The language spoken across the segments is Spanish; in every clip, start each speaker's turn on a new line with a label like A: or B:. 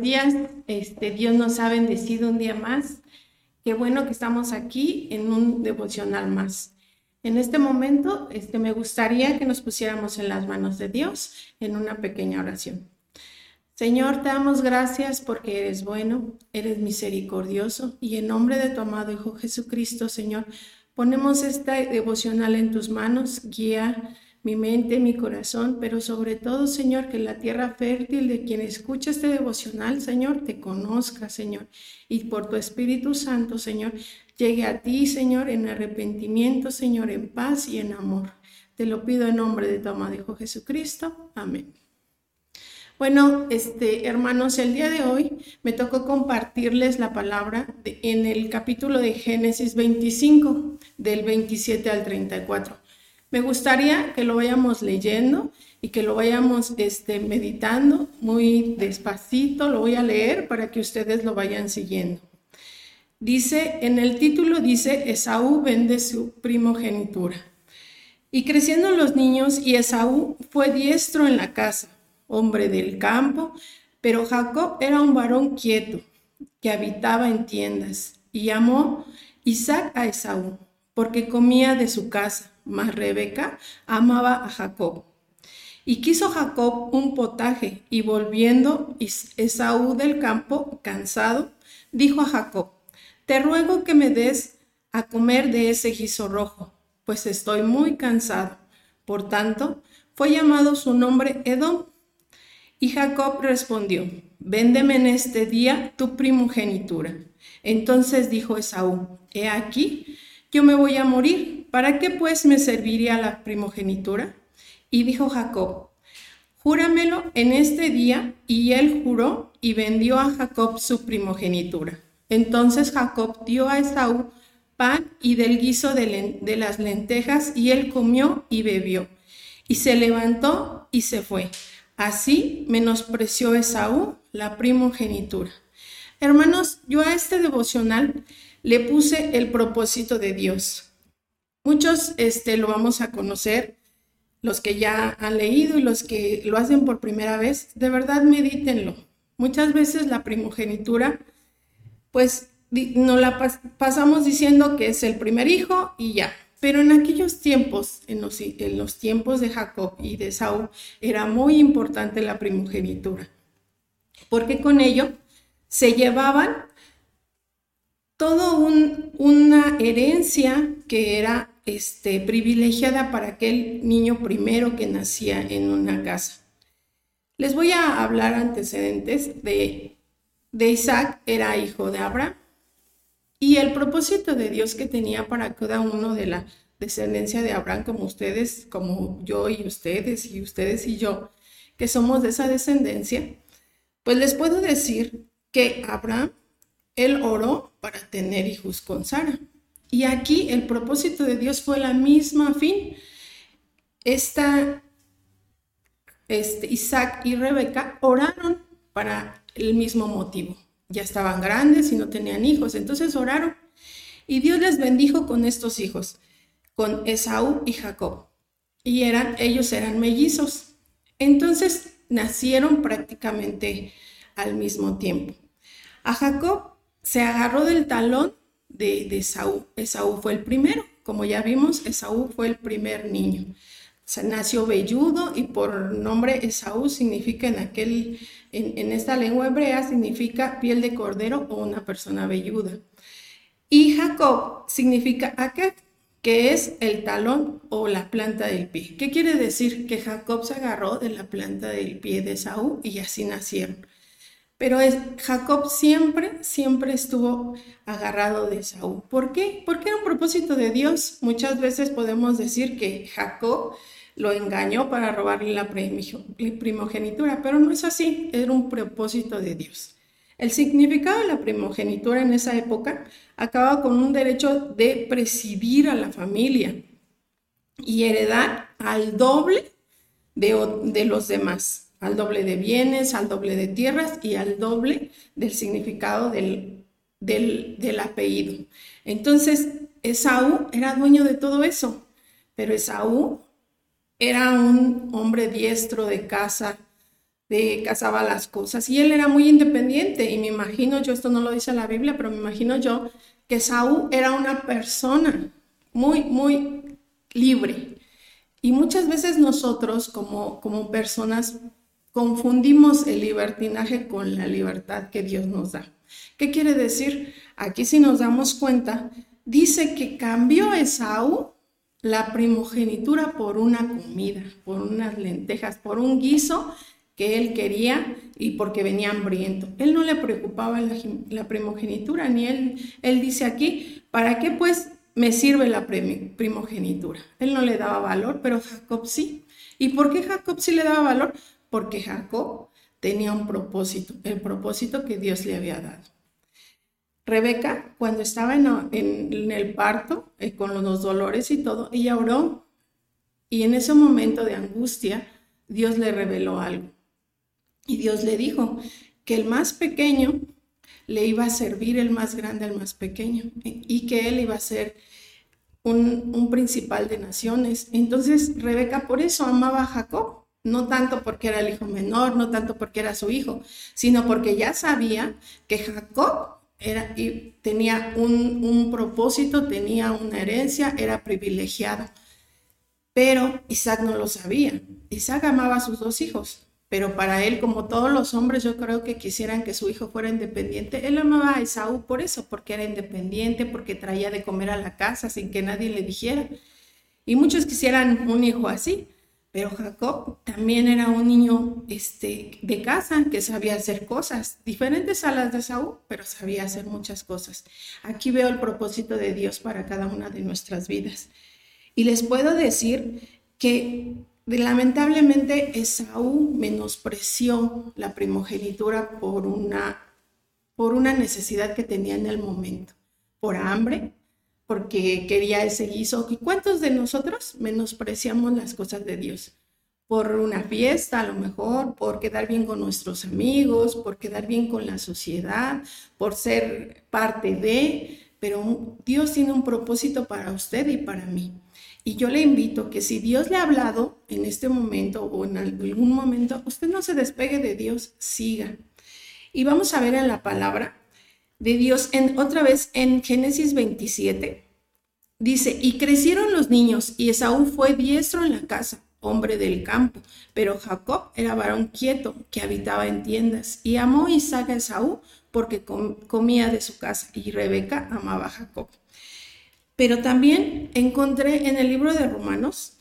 A: días. Este, Dios nos ha bendecido un día más. Qué bueno que estamos aquí en un devocional más. En este momento, este, me gustaría que nos pusiéramos en las manos de Dios en una pequeña oración. Señor, te damos gracias porque eres bueno, eres misericordioso y en nombre de tu amado Hijo Jesucristo, Señor, ponemos esta devocional en tus manos, guía mi mente, mi corazón, pero sobre todo, Señor, que la tierra fértil de quien escucha este devocional, Señor, te conozca, Señor, y por tu Espíritu Santo, Señor, llegue a ti, Señor, en arrepentimiento, Señor, en paz y en amor. Te lo pido en nombre de tu amado Hijo Jesucristo. Amén. Bueno, este, hermanos, el día de hoy me tocó compartirles la palabra en el capítulo de Génesis 25, del 27 al 34. Me gustaría que lo vayamos leyendo y que lo vayamos este, meditando muy despacito. Lo voy a leer para que ustedes lo vayan siguiendo. Dice, en el título dice, Esaú vende su primogenitura. Y creciendo los niños, y Esaú fue diestro en la casa, hombre del campo, pero Jacob era un varón quieto, que habitaba en tiendas, y llamó Isaac a Esaú, porque comía de su casa mas Rebeca amaba a Jacob. Y quiso Jacob un potaje, y volviendo Esaú del campo, cansado, dijo a Jacob, Te ruego que me des a comer de ese guiso rojo, pues estoy muy cansado. Por tanto, fue llamado su nombre Edom. Y Jacob respondió, Véndeme en este día tu primogenitura. Entonces dijo Esaú, He aquí, yo me voy a morir ¿para qué pues me serviría la primogenitura? Y dijo Jacob, júramelo en este día, y él juró y vendió a Jacob su primogenitura. Entonces Jacob dio a Esaú pan y del guiso de, las lentejas, y él comió y bebió, y se levantó y se fue. Así menospreció Esaú la primogenitura. Hermanos, yo a este devocional le puse el propósito de Dios. Muchos este, lo vamos a conocer, los que ya han leído y los que lo hacen por primera vez, de verdad medítenlo. Muchas veces la primogenitura, pues no la pasamos diciendo que es el primer hijo y ya. Pero en aquellos tiempos, en los, en los tiempos de Jacob y de Saúl, era muy importante la primogenitura, porque con ello se llevaban todo una herencia que era este, privilegiada para aquel niño primero que nacía en una casa. Les voy a hablar antecedentes de, de Isaac, era hijo de Abraham, y el propósito de Dios que tenía para cada uno de la descendencia de Abraham, como ustedes, como yo y ustedes, y ustedes y yo, que somos de esa descendencia, pues les puedo decir que Abraham, él oró para tener hijos con Sara. Y aquí el propósito de Dios fue la misma fin. Esta, este, Isaac y Rebeca oraron para el mismo motivo. Ya estaban grandes y no tenían hijos, entonces oraron. Y Dios les bendijo con estos hijos, con Esaú y Jacob. Y eran, ellos eran mellizos. Entonces nacieron prácticamente al mismo tiempo. A Jacob se agarró del talón de, Esaú. Esaú fue el primero, como ya vimos, Esaú fue el primer niño. Se nació velludo y por nombre Esaú significa en aquel, en, esta lengua hebrea significa piel de cordero o una persona velluda. Y Jacob significa aquel, que es el talón o la planta del pie. ¿Qué quiere decir? Que Jacob se agarró de la planta del pie de Esaú y así nacieron. Pero Jacob siempre, siempre estuvo agarrado de Saúl. ¿Por qué? Porque era un propósito de Dios. Muchas veces podemos decir que Jacob lo engañó para robarle la primogenitura, pero no es así, era un propósito de Dios. El significado de la primogenitura en esa época acaba con un derecho de presidir a la familia y heredar al doble de los demás al doble de bienes, al doble de tierras y al doble del significado del, del, apellido. Entonces, Esaú era dueño de todo eso, pero Esaú era un hombre diestro de casa, de cazaba las cosas y él era muy independiente y me imagino yo, esto no lo dice la Biblia, pero me imagino yo que Saúl era una persona muy, muy libre. Y muchas veces nosotros como, como personas confundimos el libertinaje con la libertad que Dios nos da. ¿Qué quiere decir? Aquí si nos damos cuenta, dice que cambió Esaú la primogenitura por una comida, por unas lentejas, por un guiso que él quería y porque venía hambriento. Él no le preocupaba la, primogenitura, ni él, él dice aquí, ¿para qué pues me sirve la primogenitura? Él no le daba valor, pero Jacob sí. ¿Y por qué Jacob sí le daba valor? Porque Jacob tenía un propósito, el propósito que Dios le había dado. Rebeca, cuando estaba en, el parto, eh, con los dolores y todo, ella oró y en ese momento de angustia, Dios le reveló algo. Y Dios le dijo que el más pequeño le iba a servir el más grande al más pequeño y que él iba a ser un, principal de naciones. Entonces Rebeca por eso amaba a Jacob, no tanto porque era el hijo menor, no tanto porque era su hijo, sino porque ya sabía que Jacob era, y tenía un, un propósito, tenía una herencia, era privilegiado. Pero Isaac no lo sabía. Isaac amaba a sus dos hijos, pero para él, como todos los hombres, yo creo que quisieran que su hijo fuera independiente. Él amaba a Esaú por eso, porque era independiente, porque traía de comer a la casa sin que nadie le dijera. Y muchos quisieran un hijo así, pero Jacob también era un niño este, de casa que sabía hacer cosas diferentes a las de Esaú, pero sabía hacer muchas cosas. Aquí veo el propósito de Dios para cada una de nuestras vidas. Y les puedo decir que Lamentablemente Esaú menospreció la primogenitura por una, por una necesidad que tenía en el momento, por hambre, porque quería ese guiso. ¿Y cuántos de nosotros menospreciamos las cosas de Dios? Por una fiesta, a lo mejor, por quedar bien con nuestros amigos, por quedar bien con la sociedad, por ser parte de, pero Dios tiene un propósito para usted y para mí. Y yo le invito que si Dios le ha hablado en este momento o en algún momento, usted no se despegue de Dios, siga. Y vamos a ver en la palabra de Dios, en, otra vez en Génesis 27, dice, y crecieron los niños y Esaú fue diestro en la casa, hombre del campo, pero Jacob era varón quieto que habitaba en tiendas y amó Isaac a Esaú porque comía de su casa y Rebeca amaba a Jacob. Pero también encontré en el libro de Romanos,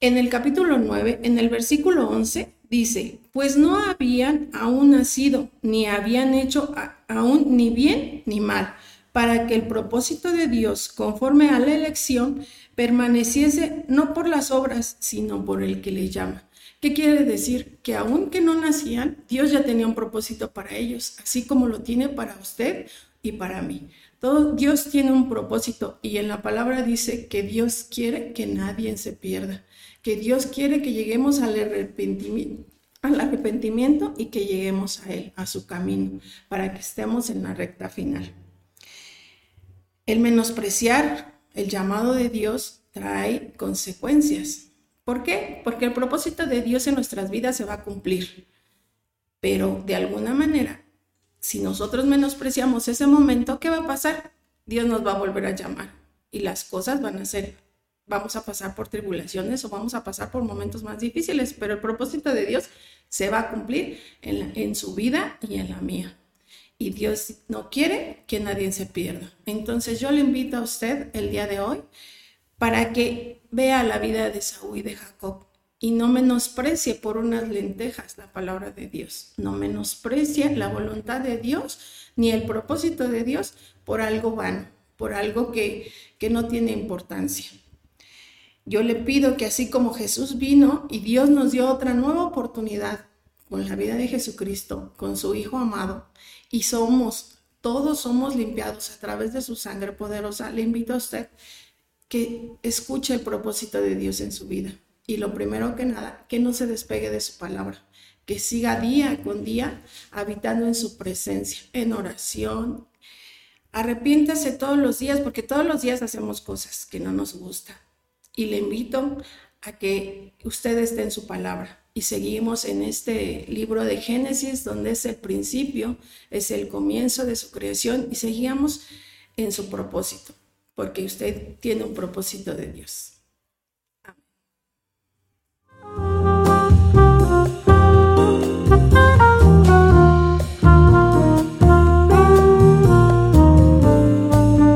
A: en el capítulo 9, en el versículo 11, dice, pues no habían aún nacido, ni habían hecho aún ni bien ni mal, para que el propósito de Dios, conforme a la elección, permaneciese no por las obras, sino por el que le llama. ¿Qué quiere decir? Que aunque no nacían, Dios ya tenía un propósito para ellos, así como lo tiene para usted y para mí. Todo, Dios tiene un propósito y en la palabra dice que Dios quiere que nadie se pierda, que Dios quiere que lleguemos al arrepentimiento, al arrepentimiento y que lleguemos a Él, a su camino, para que estemos en la recta final. El menospreciar el llamado de Dios trae consecuencias. ¿Por qué? Porque el propósito de Dios en nuestras vidas se va a cumplir, pero de alguna manera si nosotros menospreciamos ese momento, ¿qué va a pasar? Dios nos va a volver a llamar y las cosas van a ser, vamos a pasar por tribulaciones o vamos a pasar por momentos más difíciles, pero el propósito de Dios se va a cumplir en, su vida y en la mía. Y Dios no quiere que nadie se pierda. Entonces yo le invito a usted el día de hoy para que vea la vida de Saúl y de Jacob y no menosprecie por unas lentejas la palabra de Dios. No menosprecie la voluntad de Dios ni el propósito de Dios por algo vano, por algo que, que no tiene importancia. Yo le pido que así como Jesús vino y Dios nos dio otra nueva oportunidad con la vida de Jesucristo, con su Hijo amado, y somos, todos somos limpiados a través de su sangre poderosa, le invito a usted que escuche el propósito de Dios en su vida y lo primero que nada, que no se despegue de su palabra, que siga día con día habitando en su presencia, en oración. Arrepiéntase todos los días, porque todos los días hacemos cosas que no nos gustan. Y le invito a que usted esté en su palabra. Y seguimos en este libro de Génesis, donde es el principio, es el comienzo de su creación, y seguíamos en su propósito, porque usted tiene un propósito de Dios.